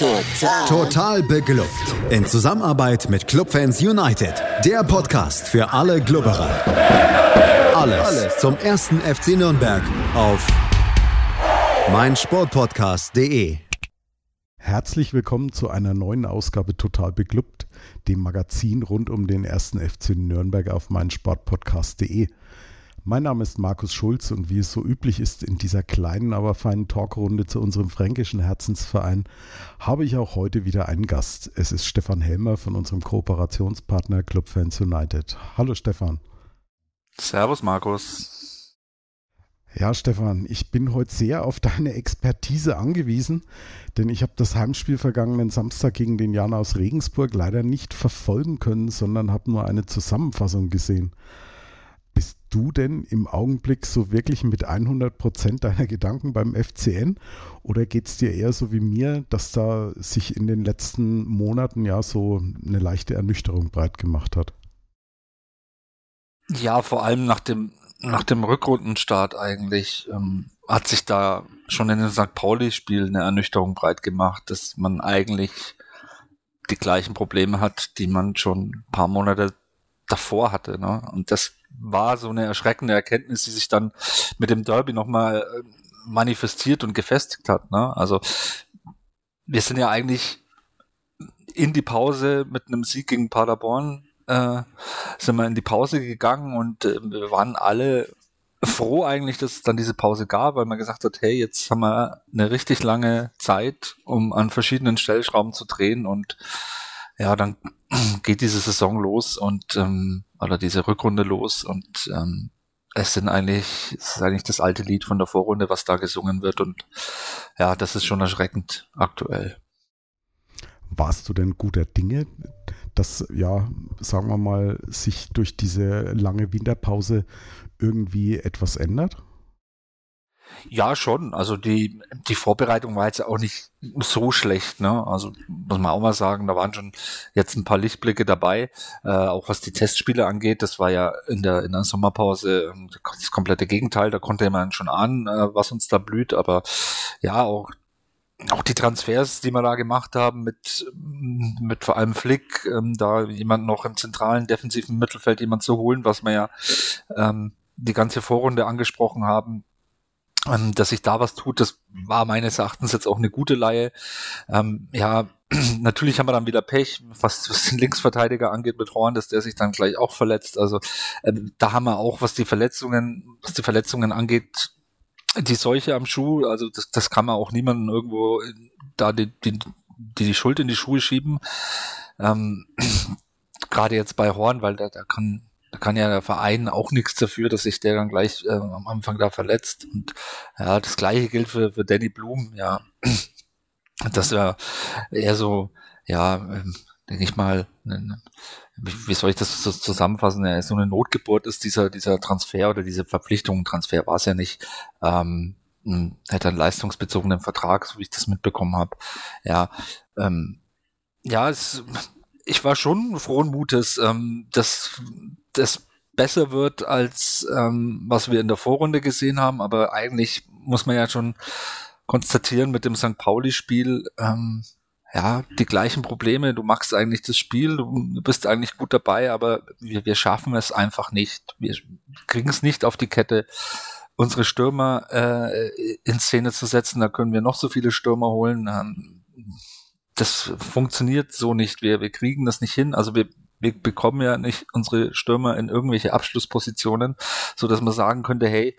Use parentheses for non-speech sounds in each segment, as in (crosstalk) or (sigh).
Total. Total beglückt. In Zusammenarbeit mit Clubfans United. Der Podcast für alle Glubberer. Alles, Alles zum ersten FC Nürnberg auf meinsportpodcast.de. Herzlich willkommen zu einer neuen Ausgabe Total beglückt, dem Magazin rund um den ersten FC Nürnberg auf meinsportpodcast.de. Mein Name ist Markus Schulz und wie es so üblich ist in dieser kleinen, aber feinen Talkrunde zu unserem fränkischen Herzensverein, habe ich auch heute wieder einen Gast. Es ist Stefan Helmer von unserem Kooperationspartner Club Fans United. Hallo Stefan. Servus Markus. Ja, Stefan, ich bin heute sehr auf deine Expertise angewiesen, denn ich habe das Heimspiel vergangenen Samstag gegen den Jan aus Regensburg leider nicht verfolgen können, sondern habe nur eine Zusammenfassung gesehen. Du denn im Augenblick so wirklich mit 100 Prozent deiner Gedanken beim FCN oder geht es dir eher so wie mir, dass da sich in den letzten Monaten ja so eine leichte Ernüchterung breit gemacht hat? Ja, vor allem nach dem, nach dem Rückrundenstart eigentlich ähm, hat sich da schon in dem St. Pauli-Spiel eine Ernüchterung breit gemacht, dass man eigentlich die gleichen Probleme hat, die man schon ein paar Monate davor hatte. Ne? Und das war so eine erschreckende Erkenntnis, die sich dann mit dem Derby nochmal äh, manifestiert und gefestigt hat. Ne? Also wir sind ja eigentlich in die Pause mit einem Sieg gegen Paderborn äh, sind wir in die Pause gegangen und äh, wir waren alle froh eigentlich, dass es dann diese Pause gab, weil man gesagt hat, hey, jetzt haben wir eine richtig lange Zeit, um an verschiedenen Stellschrauben zu drehen und ja, dann (clears throat) geht diese Saison los und ähm, oder diese Rückrunde los und ähm, es sind eigentlich, es ist eigentlich das alte Lied von der Vorrunde, was da gesungen wird und ja, das ist schon erschreckend aktuell. Warst du denn guter Dinge, dass ja, sagen wir mal, sich durch diese lange Winterpause irgendwie etwas ändert? Ja, schon. Also die, die Vorbereitung war jetzt auch nicht so schlecht. Ne? Also muss man auch mal sagen, da waren schon jetzt ein paar Lichtblicke dabei. Äh, auch was die Testspiele angeht, das war ja in der, in der Sommerpause ähm, das komplette Gegenteil. Da konnte man schon ahnen, äh, was uns da blüht. Aber ja, auch auch die Transfers, die wir da gemacht haben, mit, mit vor allem Flick, ähm, da jemand noch im zentralen defensiven Mittelfeld jemand zu holen, was wir ja ähm, die ganze Vorrunde angesprochen haben, ähm, dass sich da was tut, das war meines Erachtens jetzt auch eine gute Laie. Ähm, ja, (clears throat) natürlich haben wir dann wieder Pech, was, was den Linksverteidiger angeht mit Horn, dass der sich dann gleich auch verletzt. Also ähm, da haben wir auch, was die Verletzungen, was die Verletzungen angeht, die Seuche am Schuh. Also das, das kann man auch niemandem irgendwo da die, die, die, die Schuld in die Schuhe schieben. Ähm, (clears throat) Gerade jetzt bei Horn, weil da, da kann da kann ja der Verein auch nichts dafür, dass sich der dann gleich äh, am Anfang da verletzt. Und ja, das gleiche gilt für, für Danny Blum, ja. (clears throat) Das wäre eher so, ja, ähm, denke ich mal, ne, wie soll ich das so zusammenfassen? Ja, so eine Notgeburt ist dieser, dieser Transfer oder diese Verpflichtung, Transfer war es ja nicht, ähm, hätte einen leistungsbezogenen Vertrag, so wie ich das mitbekommen habe. Ja, ähm, ja, es, ich war schon frohen Mutes, ähm, dass das besser wird, als ähm, was wir in der Vorrunde gesehen haben. Aber eigentlich muss man ja schon konstatieren mit dem St. Pauli-Spiel, ähm, ja, die gleichen Probleme. Du machst eigentlich das Spiel, du bist eigentlich gut dabei, aber wir, wir schaffen es einfach nicht. Wir kriegen es nicht auf die Kette, unsere Stürmer äh, in Szene zu setzen. Da können wir noch so viele Stürmer holen. Ähm, das funktioniert so nicht. Wir, wir kriegen das nicht hin. Also wir, wir bekommen ja nicht unsere Stürmer in irgendwelche Abschlusspositionen, so dass man sagen könnte, hey,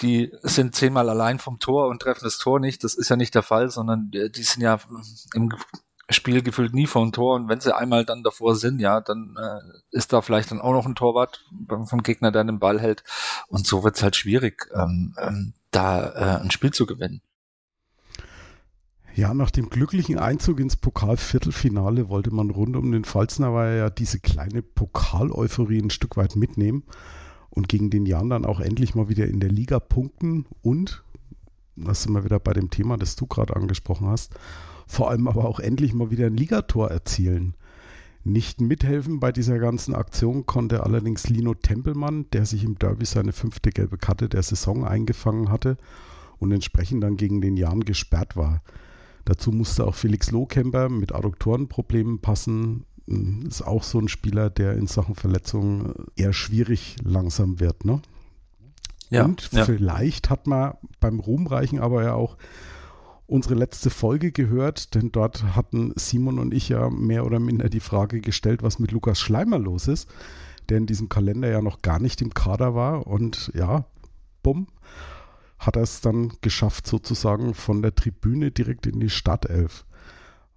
die sind zehnmal allein vom Tor und treffen das Tor nicht. Das ist ja nicht der Fall, sondern die sind ja im Spiel gefühlt nie vom Tor und wenn sie einmal dann davor sind, ja, dann äh, ist da vielleicht dann auch noch ein Torwart vom Gegner, der den Ball hält und so wird es halt schwierig, ähm, ähm, da äh, ein Spiel zu gewinnen. Ja, nach dem glücklichen Einzug ins Pokalviertelfinale wollte man rund um den Pfalzner ja diese kleine Pokaleuphorie ein Stück weit mitnehmen und gegen den Jan dann auch endlich mal wieder in der Liga punkten und, das sind wir wieder bei dem Thema, das du gerade angesprochen hast, vor allem aber auch endlich mal wieder ein Ligator erzielen. Nicht mithelfen bei dieser ganzen Aktion konnte allerdings Lino Tempelmann, der sich im Derby seine fünfte gelbe Karte der Saison eingefangen hatte und entsprechend dann gegen den Jan gesperrt war. Dazu musste auch Felix Lohkemper mit Adduktorenproblemen passen. Ist auch so ein Spieler, der in Sachen Verletzungen eher schwierig langsam wird. Ne? Ja, und ja. vielleicht hat man beim Ruhmreichen aber ja auch unsere letzte Folge gehört, denn dort hatten Simon und ich ja mehr oder minder die Frage gestellt, was mit Lukas Schleimer los ist, der in diesem Kalender ja noch gar nicht im Kader war und ja, bumm, hat er es dann geschafft, sozusagen von der Tribüne direkt in die Stadtelf.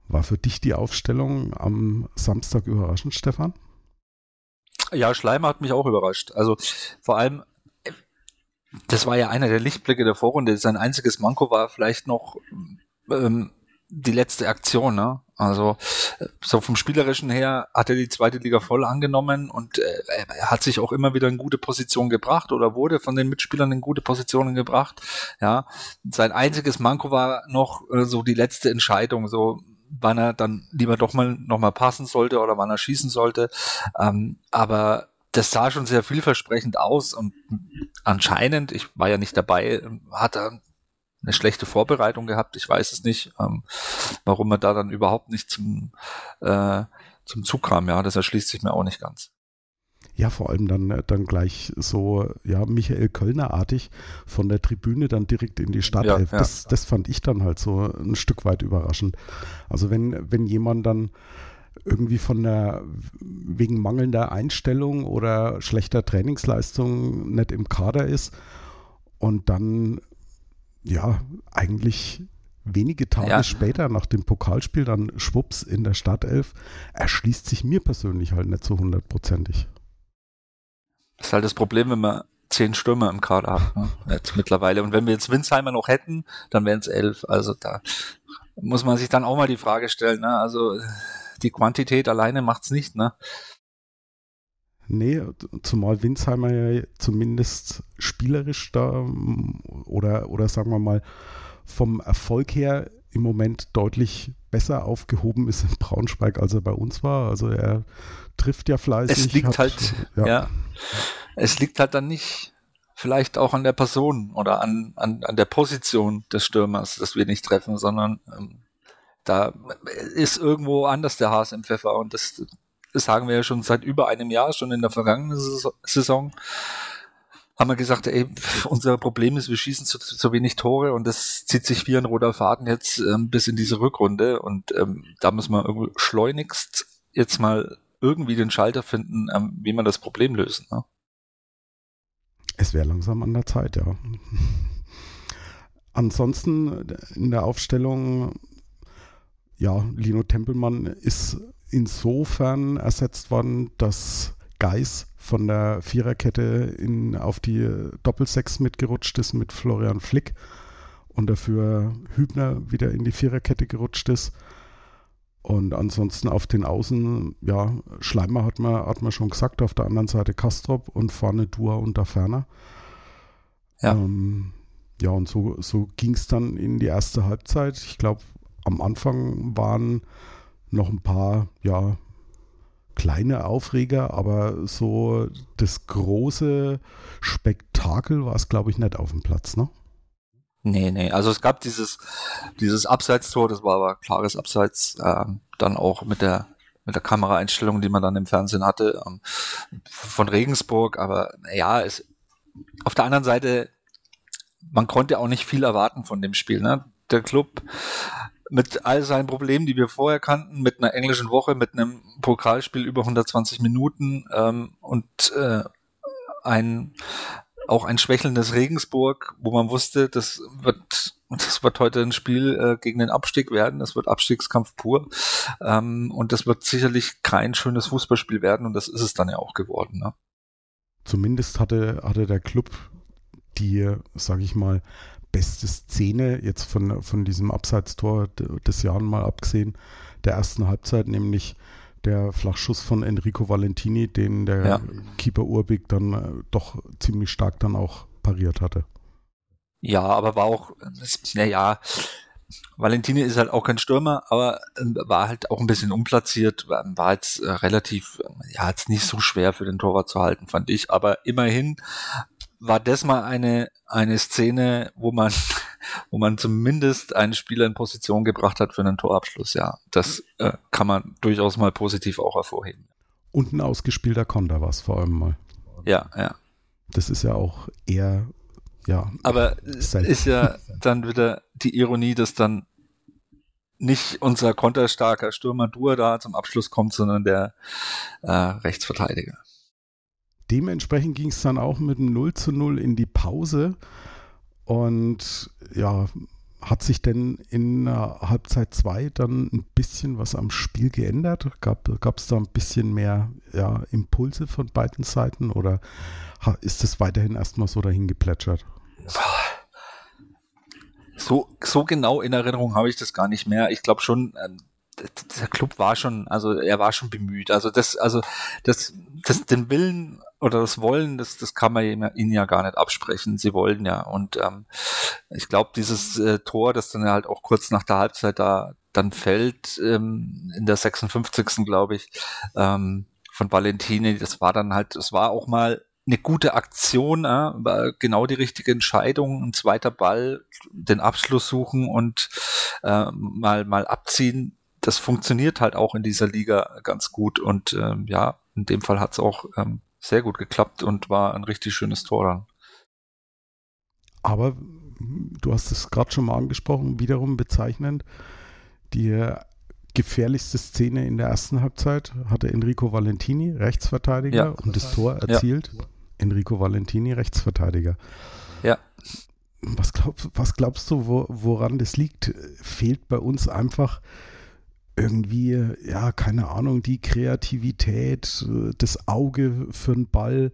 War für dich die Aufstellung am Samstag überraschend, Stefan? Ja, Schleimer hat mich auch überrascht. Also vor allem das war ja einer der Lichtblicke der Vorrunde. Sein einziges Manko war vielleicht noch ähm, die letzte Aktion. Ne? Also so vom Spielerischen her hat er die zweite Liga voll angenommen und äh, er hat sich auch immer wieder in gute Position gebracht oder wurde von den Mitspielern in gute Positionen gebracht. Ja, sein einziges Manko war noch äh, so die letzte Entscheidung, so wann er dann lieber doch mal noch mal passen sollte oder wann er schießen sollte. Ähm, aber das sah schon sehr vielversprechend aus und anscheinend, ich war ja nicht dabei, hat er eine schlechte Vorbereitung gehabt. Ich weiß es nicht, ähm, warum er da dann überhaupt nicht zum, äh, zum Zug kam. Ja, das erschließt sich mir auch nicht ganz. Ja, vor allem dann, dann gleich so, ja, Michael Kölner-artig von der Tribüne dann direkt in die Stadtelf. Ja, ja. Das, das fand ich dann halt so ein Stück weit überraschend. Also wenn, wenn jemand dann irgendwie von der wegen mangelnder Einstellung oder schlechter Trainingsleistung nicht im Kader ist und dann ja eigentlich wenige Tage ja. später nach dem Pokalspiel dann schwupps in der Startelf erschließt sich mir persönlich halt nicht so hundertprozentig. Das ist halt das Problem, wenn man zehn Stürmer im Kader hat, ne? jetzt mittlerweile. Und wenn wir jetzt Winsheimer noch hätten, dann wären es elf. Also da muss man sich dann auch mal die Frage stellen. Ne? Also die Quantität alleine macht's nicht, ne? Nee, zumal Winsheimer ja zumindest spielerisch da oder, oder sagen wir mal vom Erfolg her im Moment deutlich besser aufgehoben ist in Braunschweig, als er bei uns war. Also er trifft ja fleißig. Es liegt hat, halt, ja. ja. es liegt halt dann nicht vielleicht auch an der Person oder an, an, an der Position des Stürmers, dass wir nicht treffen, sondern ähm, da ist irgendwo anders der Hase im Pfeffer und das, das sagen wir ja schon seit über einem Jahr, schon in der vergangenen Saison haben wir gesagt, ey, unser Problem ist, wir schießen zu, zu wenig Tore und das zieht sich wie ein roter Faden jetzt ähm, bis in diese Rückrunde und ähm, da muss man irgendwie schleunigst jetzt mal irgendwie den Schalter finden, ähm, wie man das Problem lösen. Ne? Es wäre langsam an der Zeit, ja. Ansonsten in der Aufstellung ja, Lino Tempelmann ist insofern ersetzt worden, dass Geis von der Viererkette in, auf die Doppelsechs mitgerutscht ist mit Florian Flick und dafür Hübner wieder in die Viererkette gerutscht ist. Und ansonsten auf den Außen, ja, Schleimer hat man, hat man schon gesagt, auf der anderen Seite Kastrop und vorne Dua und Ferner. Ja. Ähm, ja, und so, so ging es dann in die erste Halbzeit. Ich glaube, am Anfang waren noch ein paar, ja, kleine Aufreger, aber so das große Spektakel war es, glaube ich, nicht auf dem Platz, ne? Nee, nee, also es gab dieses, dieses Abseitstor, das war aber klares Abseits, äh, dann auch mit der, mit der Kameraeinstellung, die man dann im Fernsehen hatte, ähm, von Regensburg, aber ja, es, auf der anderen Seite, man konnte auch nicht viel erwarten von dem Spiel, ne? Der Club mit all seinen Problemen, die wir vorher kannten, mit einer englischen Woche, mit einem Pokalspiel über 120 Minuten ähm, und äh, ein auch ein schwächelndes Regensburg, wo man wusste, das wird das wird heute ein Spiel äh, gegen den Abstieg werden, das wird Abstiegskampf pur ähm, und das wird sicherlich kein schönes Fußballspiel werden und das ist es dann ja auch geworden. Ne? Zumindest hatte, hatte der Club die, sage ich mal, beste Szene, jetzt von, von diesem Abseitstor des Jahres mal abgesehen, der ersten Halbzeit, nämlich der Flachschuss von Enrico Valentini, den der ja. Keeper Urbig dann äh, doch ziemlich stark dann auch pariert hatte. Ja, aber war auch, naja, Valentini ist halt auch kein Stürmer, aber äh, war halt auch ein bisschen unplatziert, war jetzt äh, relativ, ja, jetzt nicht so schwer für den Torwart zu halten, fand ich, aber immerhin war das mal eine, eine Szene, wo man (laughs) wo man zumindest einen Spieler in Position gebracht hat für einen Torabschluss. Ja, das äh, kann man durchaus mal positiv auch hervorheben. Und ein ausgespielter Konter war es vor allem mal. Ja, ja. Das ist ja auch eher, ja. Aber es ist ja dann wieder die Ironie, dass dann nicht unser konterstarker Stürmer Dur da zum Abschluss kommt, sondern der äh, Rechtsverteidiger. Dementsprechend ging es dann auch mit dem 0 zu 0 in die Pause. Und ja, hat sich denn in Halbzeit 2 dann ein bisschen was am Spiel geändert? Gab es da ein bisschen mehr ja, Impulse von beiden Seiten oder ist es weiterhin erstmal so dahin geplätschert? So, so genau in Erinnerung habe ich das gar nicht mehr. Ich glaube schon, ähm, der Club war schon, also er war schon bemüht. Also das, also das, das, den Willen oder das Wollen, das, das kann man ihnen ja gar nicht absprechen. Sie wollen ja. Und ähm, ich glaube, dieses äh, Tor, das dann halt auch kurz nach der Halbzeit da dann fällt, ähm, in der 56. glaube ich, ähm, von Valentini, das war dann halt, es war auch mal eine gute Aktion, äh, war genau die richtige Entscheidung, ein zweiter Ball, den Abschluss suchen und äh, mal mal abziehen das funktioniert halt auch in dieser Liga ganz gut und ähm, ja, in dem Fall hat es auch ähm, sehr gut geklappt und war ein richtig schönes Tor dann. Aber du hast es gerade schon mal angesprochen, wiederum bezeichnend, die gefährlichste Szene in der ersten Halbzeit hatte Enrico Valentini, Rechtsverteidiger, ja. und das Tor erzielt. Ja. Enrico Valentini, Rechtsverteidiger. Ja. Was, glaub, was glaubst du, wo, woran das liegt? Fehlt bei uns einfach irgendwie, ja, keine Ahnung, die Kreativität, das Auge für einen Ball,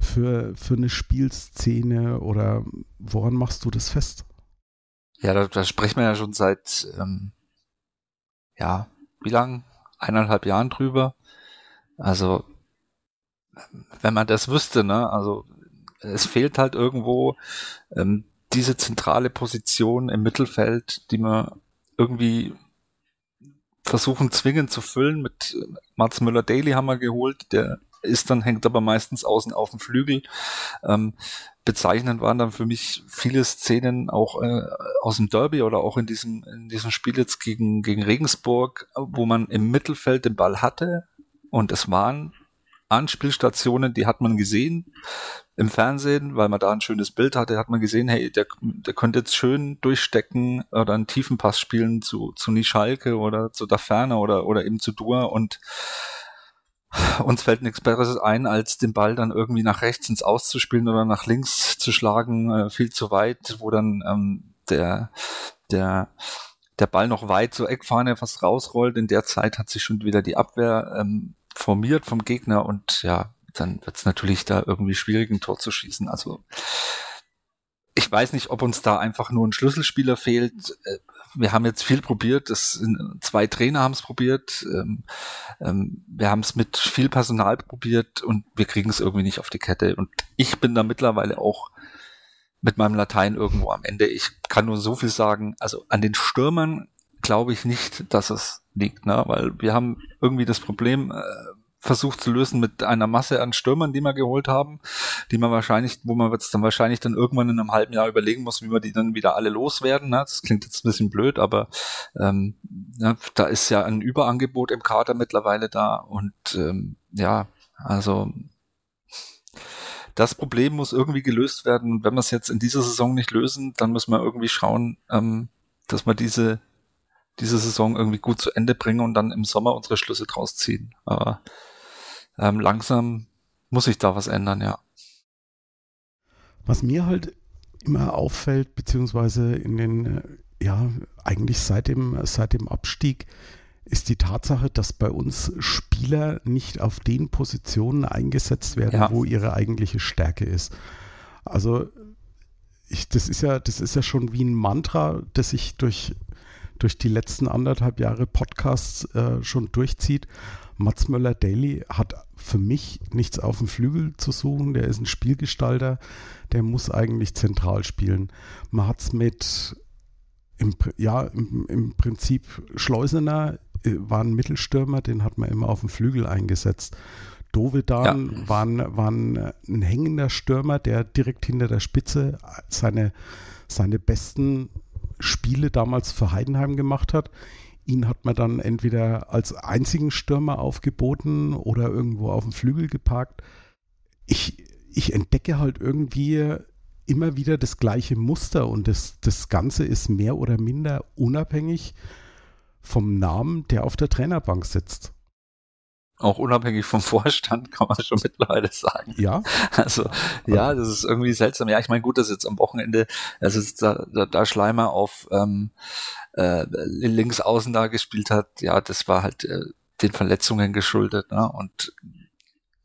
für, für eine Spielszene oder woran machst du das fest? Ja, da, da sprechen wir ja schon seit, ähm, ja, wie lang? Eineinhalb Jahren drüber. Also, wenn man das wüsste, ne, also es fehlt halt irgendwo ähm, diese zentrale Position im Mittelfeld, die man irgendwie versuchen zwingend zu füllen. Mit Mats Müller-Daly haben wir geholt, der ist dann, hängt aber meistens außen auf dem Flügel. Ähm, bezeichnend waren dann für mich viele Szenen auch äh, aus dem Derby oder auch in diesem, in diesem Spiel jetzt gegen, gegen Regensburg, wo man im Mittelfeld den Ball hatte und es waren Anspielstationen, die hat man gesehen im Fernsehen, weil man da ein schönes Bild hatte, hat man gesehen, hey, der, der könnte jetzt schön durchstecken oder einen tiefen Pass spielen zu, zu Nischalke oder zu Daferne oder, oder eben zu Dur und uns fällt nichts Besseres ein, als den Ball dann irgendwie nach rechts ins Auszuspielen oder nach links zu schlagen, äh, viel zu weit, wo dann ähm, der, der, der Ball noch weit zur Eckfahne fast rausrollt. In der Zeit hat sich schon wieder die Abwehr ähm, formiert vom Gegner und ja, dann wird es natürlich da irgendwie schwierig, ein Tor zu schießen. Also ich weiß nicht, ob uns da einfach nur ein Schlüsselspieler fehlt. Äh, wir haben jetzt viel probiert, das sind, zwei Trainer haben es probiert, ähm, ähm, wir haben es mit viel Personal probiert und wir kriegen es irgendwie nicht auf die Kette. Und ich bin da mittlerweile auch mit meinem Latein irgendwo am Ende. Ich kann nur so viel sagen, also an den Stürmern glaube ich nicht, dass es liegt, ne? weil wir haben irgendwie das Problem äh, versucht zu lösen mit einer Masse an Stürmern, die wir geholt haben, die man wahrscheinlich, wo man jetzt dann wahrscheinlich dann irgendwann in einem halben Jahr überlegen muss, wie wir die dann wieder alle loswerden. Ne? Das klingt jetzt ein bisschen blöd, aber ähm, ja, da ist ja ein Überangebot im Kader mittlerweile da und ähm, ja, also das Problem muss irgendwie gelöst werden. Wenn wir es jetzt in dieser Saison nicht lösen, dann müssen wir irgendwie schauen, ähm, dass wir diese diese Saison irgendwie gut zu Ende bringen und dann im Sommer unsere Schlüsse draus ziehen. Aber ähm, langsam muss sich da was ändern, ja. Was mir halt immer auffällt, beziehungsweise in den, äh, ja, eigentlich seit dem, seit dem Abstieg, ist die Tatsache, dass bei uns Spieler nicht auf den Positionen eingesetzt werden, ja. wo ihre eigentliche Stärke ist. Also ich, das ist ja, das ist ja schon wie ein Mantra, das sich durch durch die letzten anderthalb Jahre Podcasts äh, schon durchzieht. Mats Möller-Daly hat für mich nichts auf dem Flügel zu suchen. Der ist ein Spielgestalter, der muss eigentlich zentral spielen. Man hat es mit, im, ja, im, im Prinzip Schleusener äh, war ein Mittelstürmer, den hat man immer auf dem Flügel eingesetzt. Dovedan ja. war, ein, war ein, ein hängender Stürmer, der direkt hinter der Spitze seine, seine besten Spiele damals für Heidenheim gemacht hat. Ihn hat man dann entweder als einzigen Stürmer aufgeboten oder irgendwo auf dem Flügel geparkt. Ich, ich entdecke halt irgendwie immer wieder das gleiche Muster und das, das Ganze ist mehr oder minder unabhängig vom Namen, der auf der Trainerbank sitzt. Auch unabhängig vom Vorstand, (laughs) kann man schon mittlerweile sagen. Ja. Also, ja, das ist irgendwie seltsam. Ja, ich meine, gut, dass jetzt am Wochenende, also da, da, da Schleimer auf ähm, äh, links außen da gespielt hat, ja, das war halt äh, den Verletzungen geschuldet. Ne? Und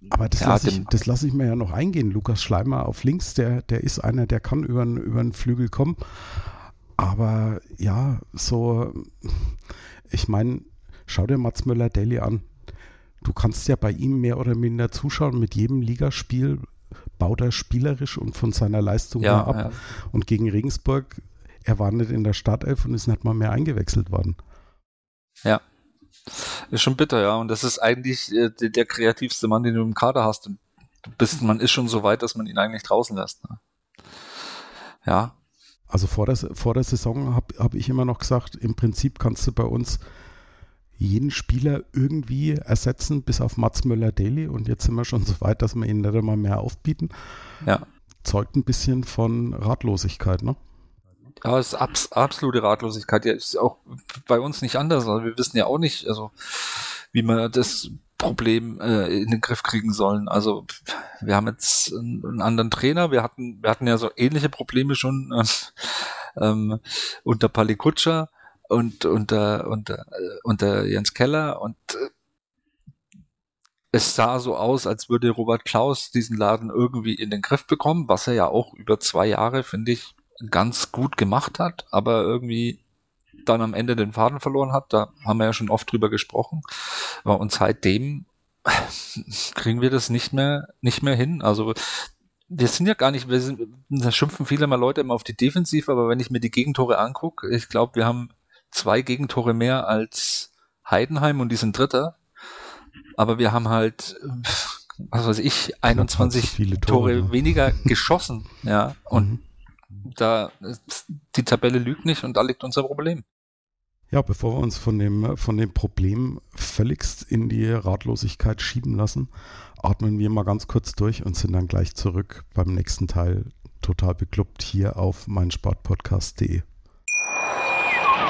aber das ja, lasse ich, lass ich mir ja noch eingehen. Lukas Schleimer auf links, der, der ist einer, der kann über, über den Flügel kommen. Aber ja, so, ich meine, schau dir Mats Müller-Daly an. Du kannst ja bei ihm mehr oder minder zuschauen. Mit jedem Ligaspiel baut er spielerisch und von seiner Leistung ja, ab. Ja. Und gegen Regensburg, er war nicht in der Startelf und ist nicht mal mehr eingewechselt worden. Ja, ist schon bitter, ja. Und das ist eigentlich äh, der, der, kreativste Mann, den du im Kader hast. Und du bist, man ist schon so weit, dass man ihn eigentlich draußen lässt. Ne? Ja. Also vor der, vor der Saison habe hab ich immer noch gesagt, im Prinzip kannst du bei uns jeden Spieler irgendwie ersetzen, bis auf Mats Möller-Daly. Und jetzt sind wir schon so weit, dass wir ihn nicht einmal mehr aufbieten. Ja. Zeugt ein bisschen von Ratlosigkeit, ne? Ja, es ist abs absolute Ratlosigkeit. Ja, ist auch bei uns nicht anders. Also wir wissen ja auch nicht, also wie wir das Problem äh, in den Griff kriegen sollen. Also wir haben jetzt einen, einen, anderen Trainer. Wir hatten, wir hatten ja so ähnliche Probleme schon äh, ähm, unter Palikutscher und unter, unter, äh, unter Jens Keller und äh, es sah so aus, als würde Robert Klaus diesen Laden irgendwie in den Griff bekommen, was er ja auch über zwei Jahre, finde ich, ganz gut gemacht hat, aber irgendwie dann am Ende den Faden verloren hat. Da haben wir ja schon oft drüber gesprochen. Und seitdem (laughs) kriegen wir das nicht mehr, nicht mehr hin. Also wir sind ja gar nicht, wir sind, da schimpfen viele mal Leute immer auf die Defensive, aber wenn ich mir die Gegentore angucke, ich glaube, wir haben zwei Gegentore mehr als Heidenheim und die sind Dritter. Aber wir haben halt, was weiß ich, 21 Tore, Tore weniger (laughs) geschossen, ja. Und mhm da die Tabelle lügt nicht und da liegt unser Problem. Ja, bevor wir uns von dem, von dem Problem völligst in die Ratlosigkeit schieben lassen, atmen wir mal ganz kurz durch und sind dann gleich zurück beim nächsten Teil total beklubbt hier auf meinsportpodcast.de.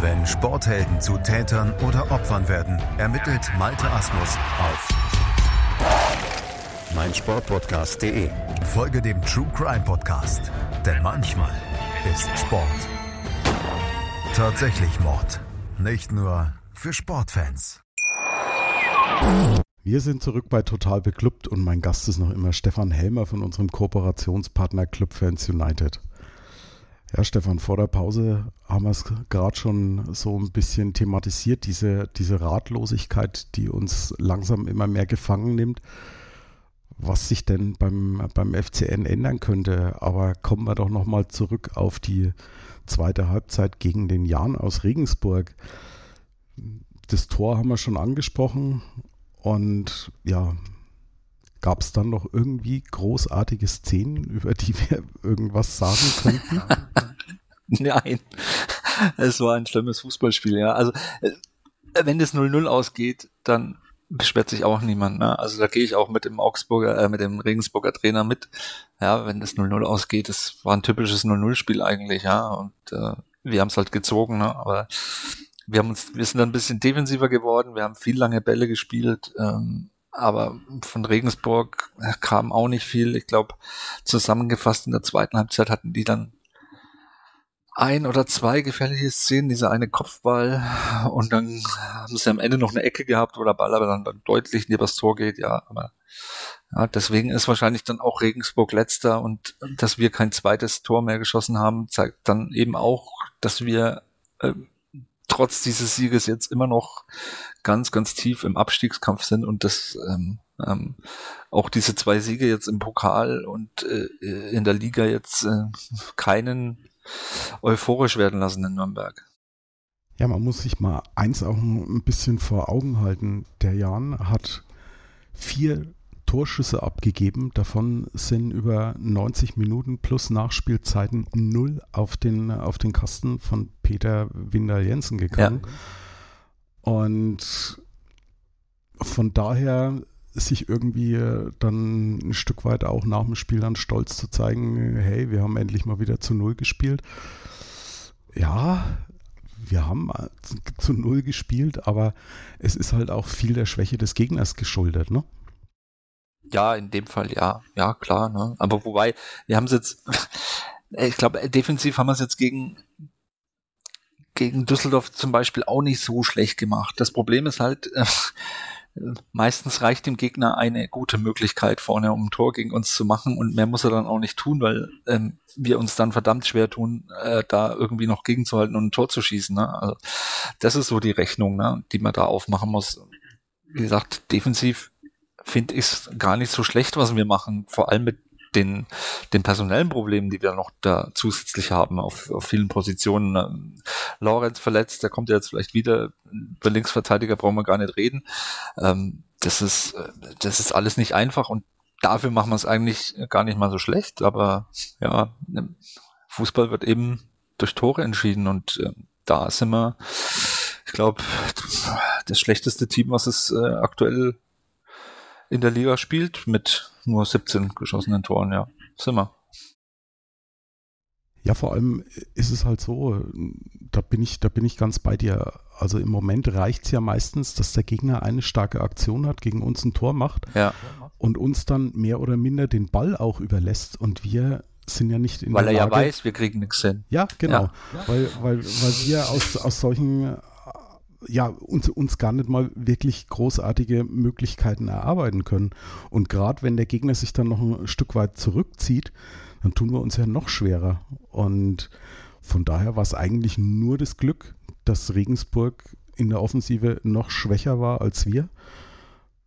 Wenn Sporthelden zu Tätern oder Opfern werden, ermittelt Malte Asmus auf meinsportpodcast.de. Folge dem True Crime Podcast, denn manchmal ist Sport tatsächlich Mord. Nicht nur für Sportfans. Wir sind zurück bei Total Beklubbt und mein Gast ist noch immer Stefan Helmer von unserem Kooperationspartner Clubfans United. Ja, Stefan, vor der Pause haben wir es gerade schon so ein bisschen thematisiert, diese, diese Ratlosigkeit, die uns langsam immer mehr gefangen nimmt was sich denn beim, beim FCN ändern könnte. Aber kommen wir doch nochmal zurück auf die zweite Halbzeit gegen den Jan aus Regensburg. Das Tor haben wir schon angesprochen und ja, gab es dann noch irgendwie großartige Szenen, über die wir irgendwas sagen könnten? (laughs) Nein, es war ein schlimmes Fußballspiel, ja. Also, äh, wenn das 0-0 ausgeht, dann beschwert sich auch niemand. Ne? Also da gehe ich auch mit dem Augsburger, äh, mit dem Regensburger Trainer mit. Ja, wenn das 0-0 ausgeht, das war ein typisches 0-0-Spiel eigentlich, ja. Und äh, wir haben es halt gezogen, ne? aber wir haben uns, wir sind dann ein bisschen defensiver geworden, wir haben viel lange Bälle gespielt, ähm, aber von Regensburg kam auch nicht viel. Ich glaube, zusammengefasst in der zweiten Halbzeit hatten die dann ein oder zwei gefährliche Szenen, dieser eine Kopfball. Und dann haben sie am Ende noch eine Ecke gehabt, wo der Ball aber dann, dann deutlich neben das Tor geht, ja, aber ja, deswegen ist wahrscheinlich dann auch Regensburg letzter. Und dass wir kein zweites Tor mehr geschossen haben, zeigt dann eben auch, dass wir äh, trotz dieses Sieges jetzt immer noch ganz, ganz tief im Abstiegskampf sind und das ähm, ähm, auch diese zwei Siege jetzt im Pokal und äh, in der Liga jetzt äh, keinen euphorisch werden lassen in Nürnberg. Ja, man muss sich mal eins auch ein bisschen vor Augen halten. Der Jan hat vier Torschüsse abgegeben. Davon sind über 90 Minuten plus Nachspielzeiten null auf den, auf den Kasten von Peter Windal-Jensen gegangen. Ja. Und von daher sich irgendwie dann ein Stück weit auch nach dem Spiel dann stolz zu zeigen, hey, wir haben endlich mal wieder zu Null gespielt. Ja, wir haben zu Null gespielt, aber es ist halt auch viel der Schwäche des Gegners geschuldet, ne? Ja, in dem Fall ja, ja, klar, ne? Aber wobei, wir haben es jetzt, (laughs) ich glaube, defensiv haben wir es jetzt gegen, gegen Düsseldorf zum Beispiel auch nicht so schlecht gemacht. Das Problem ist halt, äh, meistens reicht dem Gegner eine gute Möglichkeit vorne, um ein Tor gegen uns zu machen und mehr muss er dann auch nicht tun, weil ähm, wir uns dann verdammt schwer tun, äh, da irgendwie noch gegenzuhalten und ein Tor zu schießen. Ne? Also das ist so die Rechnung, ne, die man da aufmachen muss. Wie gesagt, defensiv finde ich es gar nicht so schlecht, was wir machen, vor allem mit den, den personellen Problemen, die wir noch da zusätzlich haben auf, auf vielen Positionen. Ähm, Lorenz verletzt, der kommt ja jetzt vielleicht wieder. Über Linksverteidiger brauchen wir gar nicht reden. Ähm, das ist, äh, das ist alles nicht einfach und dafür machen wir es eigentlich gar nicht mal so schlecht. Aber ja, Fußball wird eben durch Tore entschieden und äh, da sind wir, ich glaube, das schlechteste Team, was es äh, aktuell in der Liga spielt, mit nur 17 geschossenen Toren, ja. Sind wir. Ja, vor allem ist es halt so, da bin ich, da bin ich ganz bei dir. Also im Moment reicht es ja meistens, dass der Gegner eine starke Aktion hat, gegen uns ein Tor macht ja. und uns dann mehr oder minder den Ball auch überlässt und wir sind ja nicht in weil der Lage. Weil er ja weiß, wir kriegen nichts hin. Ja, genau. Ja. Weil, weil, weil wir aus, aus solchen ja, uns, uns gar nicht mal wirklich großartige Möglichkeiten erarbeiten können. Und gerade wenn der Gegner sich dann noch ein Stück weit zurückzieht, dann tun wir uns ja noch schwerer. Und von daher war es eigentlich nur das Glück, dass Regensburg in der Offensive noch schwächer war als wir,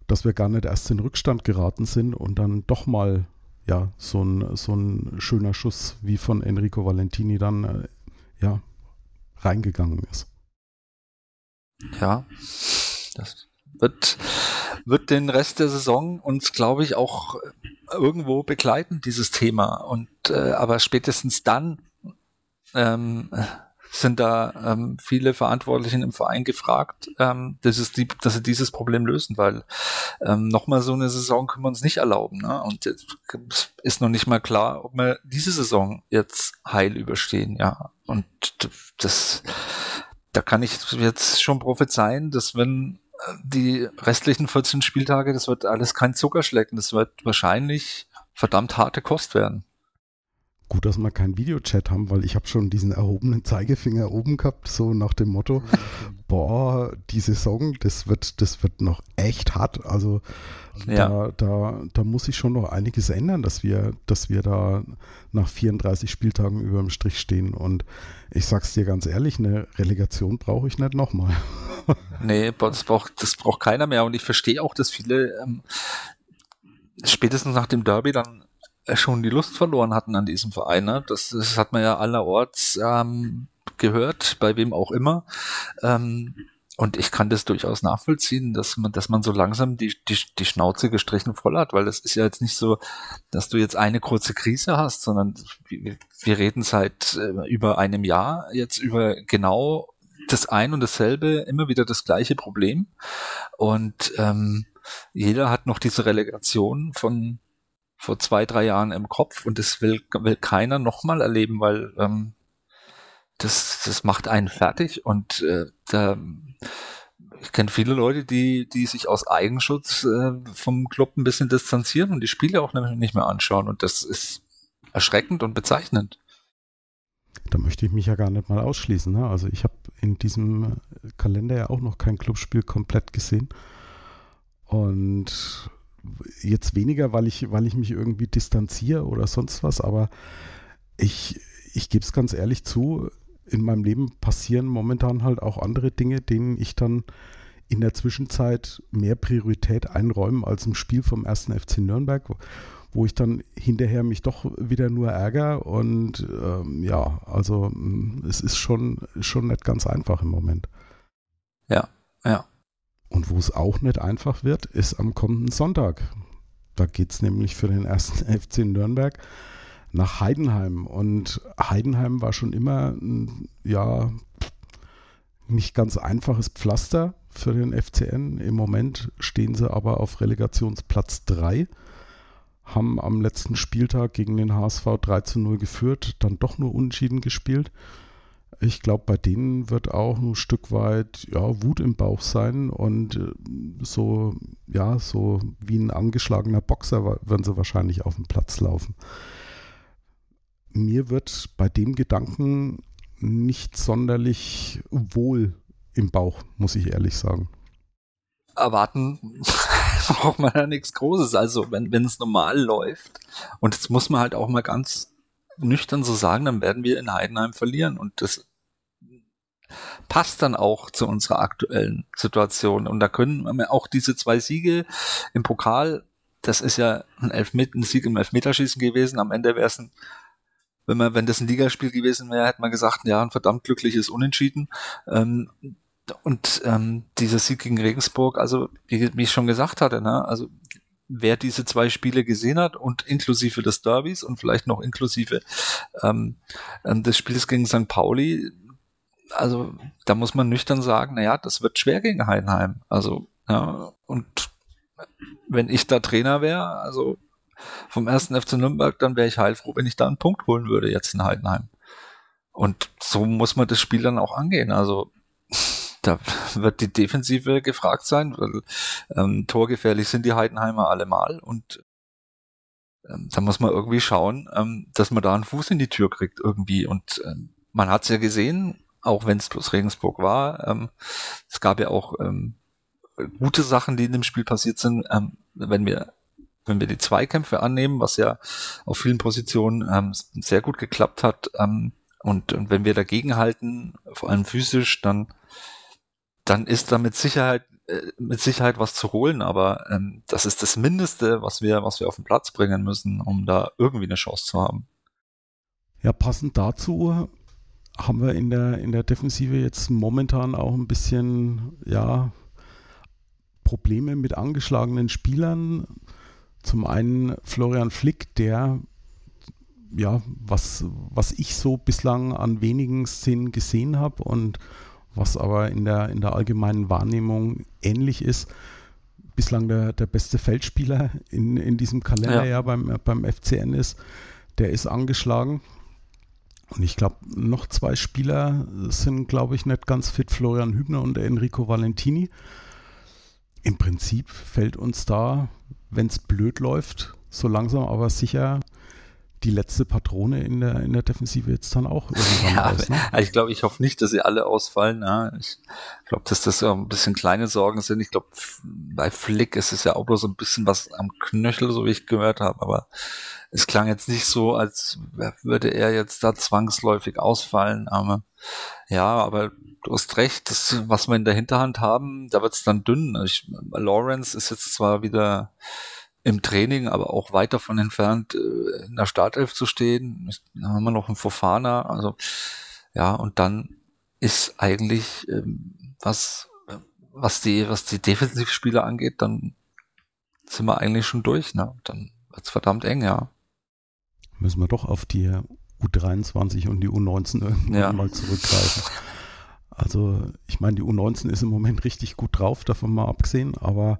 dass wir gar nicht erst in Rückstand geraten sind und dann doch mal ja, so ein, so ein schöner Schuss wie von Enrico Valentini dann äh, ja, reingegangen ist. Ja, das wird, wird den Rest der Saison uns, glaube ich, auch irgendwo begleiten, dieses Thema. Und äh, aber spätestens dann ähm, sind da ähm, viele Verantwortlichen im Verein gefragt, ähm, dass, die, dass sie dieses Problem lösen, weil ähm, nochmal so eine Saison können wir uns nicht erlauben. Ne? Und es ist noch nicht mal klar, ob wir diese Saison jetzt heil überstehen. Ja, und das da kann ich jetzt schon prophezeien, dass wenn äh, die restlichen 14 Spieltage, das wird alles kein Zuckerschlecken, das wird wahrscheinlich verdammt harte Kost werden. Gut, dass wir keinen Videochat haben, weil ich habe schon diesen erhobenen Zeigefinger oben gehabt, so nach dem Motto, boah, die Saison, das wird, das wird noch echt hart. Also ja. da, da, da muss sich schon noch einiges ändern, dass wir, dass wir da nach 34 Spieltagen über dem Strich stehen. Und ich sag's dir ganz ehrlich, eine Relegation brauche ich nicht nochmal. (laughs) nee, das braucht, das braucht keiner mehr. Und ich verstehe auch, dass viele ähm, spätestens nach dem Derby dann schon die Lust verloren hatten an diesem Verein. Ne? Das, das hat man ja allerorts ähm, gehört, bei wem auch immer. Ähm, und ich kann das durchaus nachvollziehen, dass man, dass man so langsam die, die, die Schnauze gestrichen voll hat, weil das ist ja jetzt nicht so, dass du jetzt eine kurze Krise hast, sondern wir, wir reden seit äh, über einem Jahr jetzt über genau das ein und dasselbe, immer wieder das gleiche Problem. Und ähm, jeder hat noch diese Relegation von vor zwei, drei Jahren im Kopf und das will, will keiner nochmal erleben, weil ähm, das, das macht einen fertig und äh, da, ich kenne viele Leute, die, die sich aus Eigenschutz äh, vom Club ein bisschen distanzieren und die Spiele auch nicht mehr anschauen und das ist erschreckend und bezeichnend. da möchte ich mich ja gar nicht mal ausschließen. Ne? Also ich habe in diesem Kalender ja auch noch kein Clubspiel komplett gesehen. Und jetzt weniger, weil ich, weil ich mich irgendwie distanziere oder sonst was, aber ich, ich gebe es ganz ehrlich zu, in meinem Leben passieren momentan halt auch andere Dinge, denen ich dann in der Zwischenzeit mehr Priorität einräume als im Spiel vom ersten FC Nürnberg, wo ich dann hinterher mich doch wieder nur ärgere und ähm, ja, also mm, es ist schon, schon nicht ganz einfach im Moment. Ja, ja. Und wo es auch nicht einfach wird, ist am kommenden Sonntag. Da geht es nämlich für den ersten (laughs) FC Nürnberg nach Heidenheim. Und Heidenheim war schon immer ein, ja, nicht ganz einfaches Pflaster für den FCN. Im Moment stehen sie aber auf Relegationsplatz 3, haben am letzten Spieltag gegen den HSV 3 zu 0 geführt, dann doch nur unentschieden gespielt. Ich glaube, bei denen wird auch ein Stück weit ja, Wut im Bauch sein und äh, so, ja, so wie ein angeschlagener Boxer werden sie wahrscheinlich auf dem Platz laufen. Mir wird bei dem Gedanken nicht sonderlich wohl im Bauch, muss ich ehrlich sagen. Erwarten (laughs) braucht man ja nichts Großes. Also, wenn, es normal läuft, und das muss man halt auch mal ganz nüchtern so sagen, dann werden wir in Heidenheim verlieren. Und das passt dann auch zu unserer aktuellen Situation. Und da können wir auch diese zwei Siege im Pokal, das ist ja ein, Elfmet ein Sieg im Elfmeterschießen gewesen. Am Ende wäre es ein wenn man, wenn das ein Ligaspiel gewesen wäre, hätte man gesagt, ja, ein verdammt glückliches Unentschieden. Ähm, und ähm, dieser Sieg gegen Regensburg, also wie, wie ich schon gesagt hatte, ne, also wer diese zwei Spiele gesehen hat und inklusive des Derbys und vielleicht noch inklusive ähm, ähm, des Spiels gegen St. Pauli, also da muss man nüchtern sagen, naja, das wird schwer gegen Heidenheim. Also, ja, und wenn ich da Trainer wäre, also vom ersten FC Nürnberg, dann wäre ich heilfroh, wenn ich da einen Punkt holen würde jetzt in Heidenheim. Und so muss man das Spiel dann auch angehen. Also da wird die Defensive gefragt sein, weil ähm, torgefährlich sind die Heidenheimer allemal und ähm, da muss man irgendwie schauen, ähm, dass man da einen Fuß in die Tür kriegt irgendwie. Und ähm, man hat es ja gesehen, auch wenn es bloß Regensburg war. Ähm, es gab ja auch ähm, gute Sachen, die in dem Spiel passiert sind. Ähm, wenn wir wenn wir die Zweikämpfe annehmen, was ja auf vielen Positionen ähm, sehr gut geklappt hat, ähm, und, und wenn wir dagegen halten, vor allem physisch, dann dann ist da mit Sicherheit äh, mit Sicherheit was zu holen, aber ähm, das ist das Mindeste, was wir, was wir auf den Platz bringen müssen, um da irgendwie eine Chance zu haben. Ja, passend dazu haben wir in der, in der Defensive jetzt momentan auch ein bisschen, ja, Probleme mit angeschlagenen Spielern. Zum einen Florian Flick, der ja, was, was ich so bislang an wenigen Szenen gesehen habe und was aber in der, in der allgemeinen Wahrnehmung ähnlich ist. Bislang der, der beste Feldspieler in, in diesem Kalender ja. ja beim, beim FCN ist, der ist angeschlagen. Und ich glaube, noch zwei Spieler sind, glaube ich, nicht ganz fit, Florian Hübner und Enrico Valentini. Im Prinzip fällt uns da, wenn es blöd läuft, so langsam aber sicher die letzte Patrone in der, in der Defensive jetzt dann auch irgendwann ja, aus. Ne? Ich glaube, ich hoffe nicht, dass sie alle ausfallen. Ja. Ich glaube, dass das ja ein bisschen kleine Sorgen sind. Ich glaube, bei Flick ist es ja auch bloß so ein bisschen was am Knöchel, so wie ich gehört habe. Aber es klang jetzt nicht so, als würde er jetzt da zwangsläufig ausfallen. Aber ja, aber du hast recht, das, was wir in der Hinterhand haben, da wird es dann dünn. Ich, Lawrence ist jetzt zwar wieder im Training, aber auch weit davon entfernt, äh, in der Startelf zu stehen. Dann haben wir noch einen Fofana, also ja, und dann ist eigentlich ähm, was was die was die Defensivspieler angeht, dann sind wir eigentlich schon durch, ne? Dann wird's verdammt eng, ja. Müssen wir doch auf die U23 und die U19 irgendwann ja. mal zurückgreifen. Also, ich meine, die U19 ist im Moment richtig gut drauf, davon mal abgesehen, aber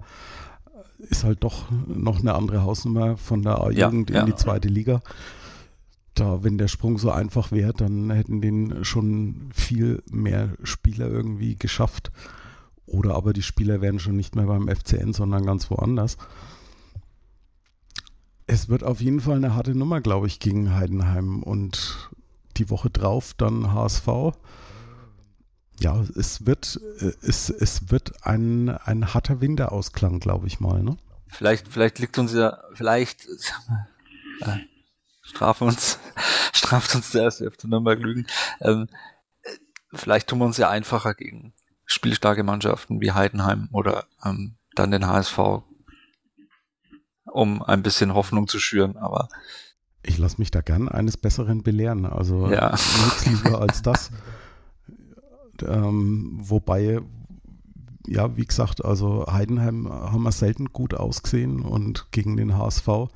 ist halt doch noch eine andere Hausnummer von der A-Jugend ja, in ja. die zweite Liga. Da, wenn der Sprung so einfach wäre, dann hätten den schon viel mehr Spieler irgendwie geschafft. Oder aber die Spieler wären schon nicht mehr beim FCN, sondern ganz woanders. Es wird auf jeden Fall eine harte Nummer, glaube ich, gegen Heidenheim. Und die Woche drauf dann HSV. Ja, es wird, äh, es, es wird ein, ein harter Winterausklang, glaube ich mal. Ne? Vielleicht, vielleicht liegt uns ja, vielleicht äh, strafen uns, (laughs) straft uns der erste FC Nürnberg Lügen. Ähm, vielleicht tun wir uns ja einfacher gegen spielstarke Mannschaften wie Heidenheim oder ähm, dann den HSV, um ein bisschen Hoffnung zu schüren, aber ich lasse mich da gern eines Besseren belehren. Also ja. nichts lieber als das. (laughs) Ähm, wobei, ja, wie gesagt, also Heidenheim haben wir selten gut ausgesehen und gegen den HSV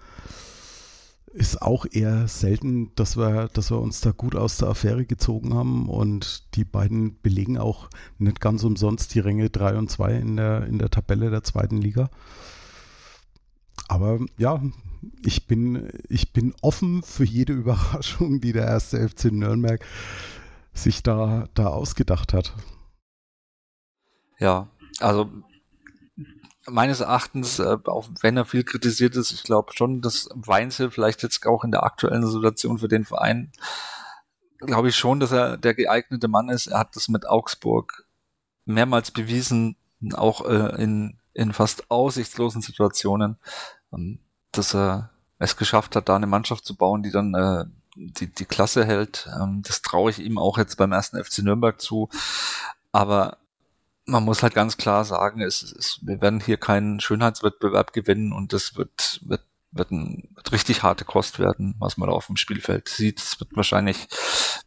ist auch eher selten, dass wir, dass wir uns da gut aus der Affäre gezogen haben und die beiden belegen auch nicht ganz umsonst die Ränge 3 und 2 in der, in der Tabelle der zweiten Liga. Aber ja, ich bin, ich bin offen für jede (laughs) Überraschung, die der erste FC Nürnberg sich da, da ausgedacht hat. Ja, also meines Erachtens, äh, auch wenn er viel kritisiert ist, ich glaube schon, dass Weinzel vielleicht jetzt auch in der aktuellen Situation für den Verein, glaube ich schon, dass er der geeignete Mann ist. Er hat das mit Augsburg mehrmals bewiesen, auch äh, in, in fast aussichtslosen Situationen, ähm, dass er es geschafft hat, da eine Mannschaft zu bauen, die dann äh, die, die Klasse hält. Ähm, das traue ich ihm auch jetzt beim ersten FC Nürnberg zu. Aber man muss halt ganz klar sagen, es, es, wir werden hier keinen Schönheitswettbewerb gewinnen und das wird, wird, wird, ein, wird richtig harte Kost werden, was man da auf dem Spielfeld sieht. Es wird wahrscheinlich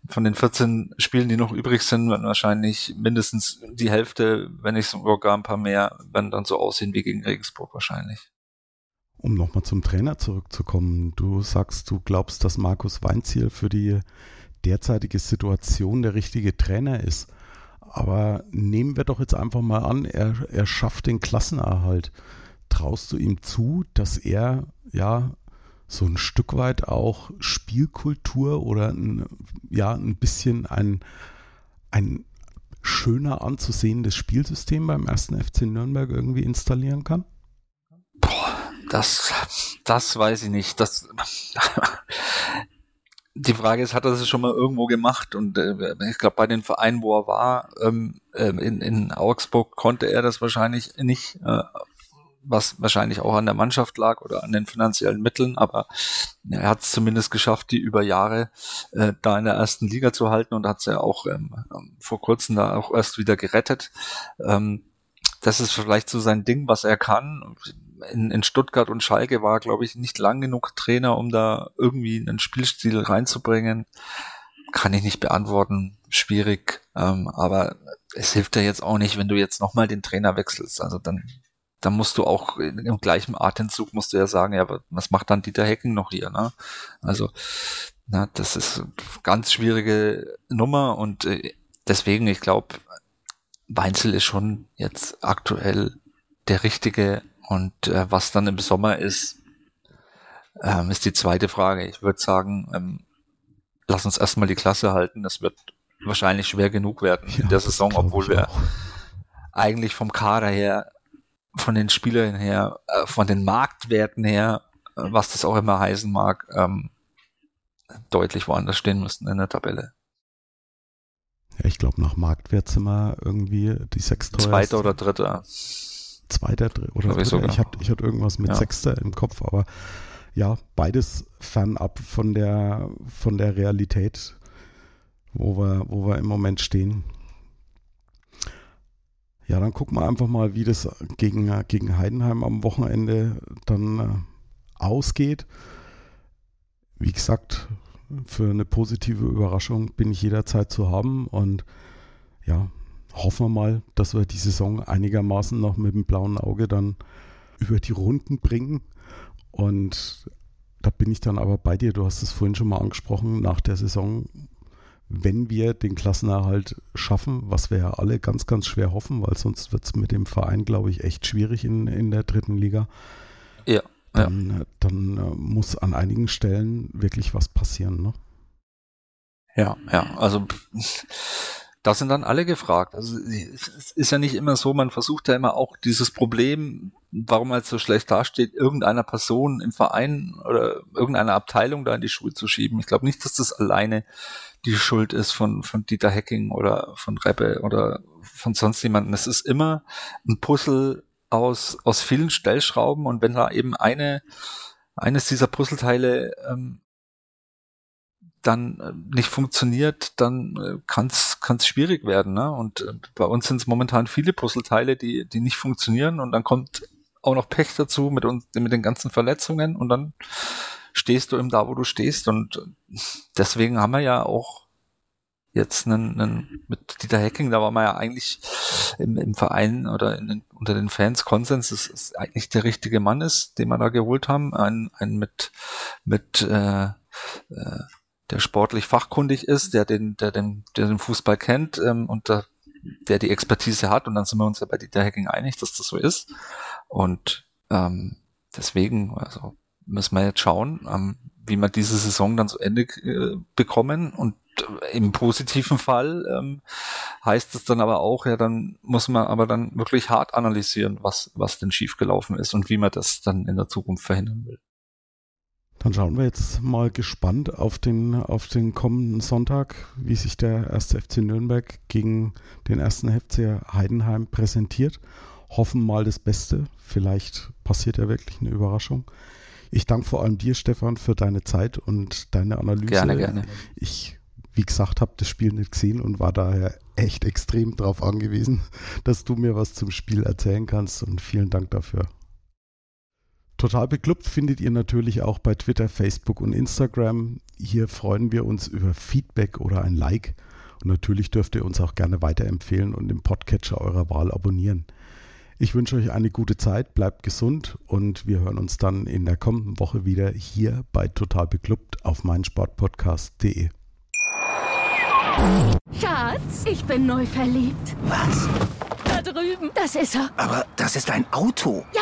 von den 14 Spielen, die noch übrig sind, werden wahrscheinlich mindestens die Hälfte, wenn nicht sogar ein paar mehr, werden dann so aussehen wie gegen Regensburg wahrscheinlich. Um nochmal zum Trainer zurückzukommen, du sagst, du glaubst, dass Markus Weinziel für die derzeitige Situation der richtige Trainer ist. Aber nehmen wir doch jetzt einfach mal an, er, er schafft den Klassenerhalt. Traust du ihm zu, dass er ja so ein Stück weit auch Spielkultur oder ein, ja ein bisschen ein, ein schöner anzusehendes Spielsystem beim ersten FC Nürnberg irgendwie installieren kann? Das, das weiß ich nicht. Das, die Frage ist, hat er das schon mal irgendwo gemacht? Und äh, ich glaube, bei den Vereinen, wo er war, ähm, äh, in, in Augsburg, konnte er das wahrscheinlich nicht, äh, was wahrscheinlich auch an der Mannschaft lag oder an den finanziellen Mitteln. Aber er hat es zumindest geschafft, die über Jahre äh, da in der ersten Liga zu halten und hat es ja auch ähm, ähm, vor kurzem da auch erst wieder gerettet. Ähm, das ist vielleicht so sein Ding, was er kann in, in Stuttgart und Schalke war, glaube ich, nicht lang genug Trainer, um da irgendwie einen Spielstil reinzubringen. Kann ich nicht beantworten. Schwierig. Ähm, aber es hilft ja jetzt auch nicht, wenn du jetzt nochmal den Trainer wechselst. Also dann, dann musst du auch im gleichen Atemzug musst du ja sagen, ja, was macht dann Dieter Hecken noch hier, ne? Also, na, das ist ganz schwierige Nummer und äh, deswegen, ich glaube, Weinzel ist schon jetzt aktuell der richtige und äh, was dann im Sommer ist, ähm, ist die zweite Frage. Ich würde sagen, ähm, lass uns erstmal die Klasse halten. Das wird wahrscheinlich schwer genug werden ja, in der Saison, obwohl wir auch. eigentlich vom Kader her, von den Spielern her, äh, von den Marktwerten her, äh, was das auch immer heißen mag, ähm, deutlich woanders stehen müssten in der Tabelle. Ja, ich glaube, nach Marktwert sind wir irgendwie die sechs Zweiter oder dritter zweiter oder dritter. Ich, ich hatte ich hatte irgendwas mit ja. Sechster im Kopf, aber ja, beides fernab von der von der Realität, wo wir, wo wir im Moment stehen. Ja, dann gucken wir einfach mal, wie das gegen, gegen Heidenheim am Wochenende dann äh, ausgeht. Wie gesagt, für eine positive Überraschung bin ich jederzeit zu haben und ja, hoffen wir mal, dass wir die Saison einigermaßen noch mit dem blauen Auge dann über die Runden bringen. Und da bin ich dann aber bei dir, du hast es vorhin schon mal angesprochen, nach der Saison, wenn wir den Klassenerhalt schaffen, was wir ja alle ganz, ganz schwer hoffen, weil sonst wird es mit dem Verein, glaube ich, echt schwierig in, in der dritten Liga. Ja. Dann, ja. dann äh, muss an einigen Stellen wirklich was passieren. Ne? Ja, ja, also da sind dann alle gefragt. Also es ist ja nicht immer so, man versucht ja immer auch dieses Problem, warum er so schlecht dasteht, irgendeiner Person im Verein oder irgendeiner Abteilung da in die Schuhe zu schieben. Ich glaube nicht, dass das alleine die Schuld ist von, von Dieter Hacking oder von Reppe oder von sonst jemandem. Es ist immer ein Puzzle aus, aus vielen Stellschrauben und wenn da eben eine, eines dieser Puzzleteile ähm, dann äh, nicht funktioniert, dann äh, kann es schwierig werden. Ne? Und äh, bei uns sind es momentan viele Puzzleteile, die, die nicht funktionieren und dann kommt auch noch Pech dazu mit uns, mit den ganzen Verletzungen und dann stehst du eben da, wo du stehst und deswegen haben wir ja auch jetzt einen, einen mit Dieter Hacking, da war man ja eigentlich im, im Verein oder den, unter den Fans Konsens, dass es eigentlich der richtige Mann ist, den wir da geholt haben, ein, ein mit mit äh, äh, der sportlich fachkundig ist, der den, der den, der den Fußball kennt ähm, und der, der die Expertise hat. Und dann sind wir uns ja bei Dieter Hacking einig, dass das so ist. Und ähm, deswegen, also müssen wir jetzt schauen, ähm, wie wir diese Saison dann zu Ende äh, bekommen. Und äh, im positiven Fall ähm, heißt es dann aber auch, ja, dann muss man aber dann wirklich hart analysieren, was, was denn schiefgelaufen ist und wie man das dann in der Zukunft verhindern will. Dann schauen wir jetzt mal gespannt auf den, auf den kommenden Sonntag, wie sich der 1. FC Nürnberg gegen den 1. FC Heidenheim präsentiert. Hoffen mal das Beste. Vielleicht passiert ja wirklich eine Überraschung. Ich danke vor allem dir, Stefan, für deine Zeit und deine Analyse. Gerne, gerne. Ich, wie gesagt, habe das Spiel nicht gesehen und war daher echt extrem darauf angewiesen, (laughs) dass du mir was zum Spiel erzählen kannst und vielen Dank dafür. Total beklubbt findet ihr natürlich auch bei Twitter, Facebook und Instagram. Hier freuen wir uns über Feedback oder ein Like. Und natürlich dürft ihr uns auch gerne weiterempfehlen und im Podcatcher eurer Wahl abonnieren. Ich wünsche euch eine gute Zeit, bleibt gesund und wir hören uns dann in der kommenden Woche wieder hier bei Total Beklubbt auf meinsportpodcast.de. Schatz, ich bin neu verliebt. Was? Da drüben. Das ist er. Aber das ist ein Auto. Ja,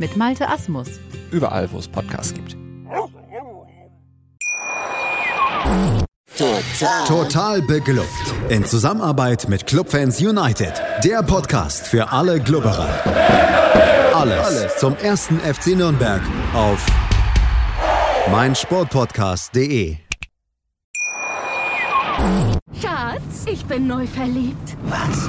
mit Malte Asmus. Überall, wo es Podcasts gibt. Total. Total beglückt. In Zusammenarbeit mit Clubfans United. Der Podcast für alle Glubberer. Alles, Alles zum ersten FC Nürnberg auf meinsportpodcast.de. Schatz, ich bin neu verliebt. Was?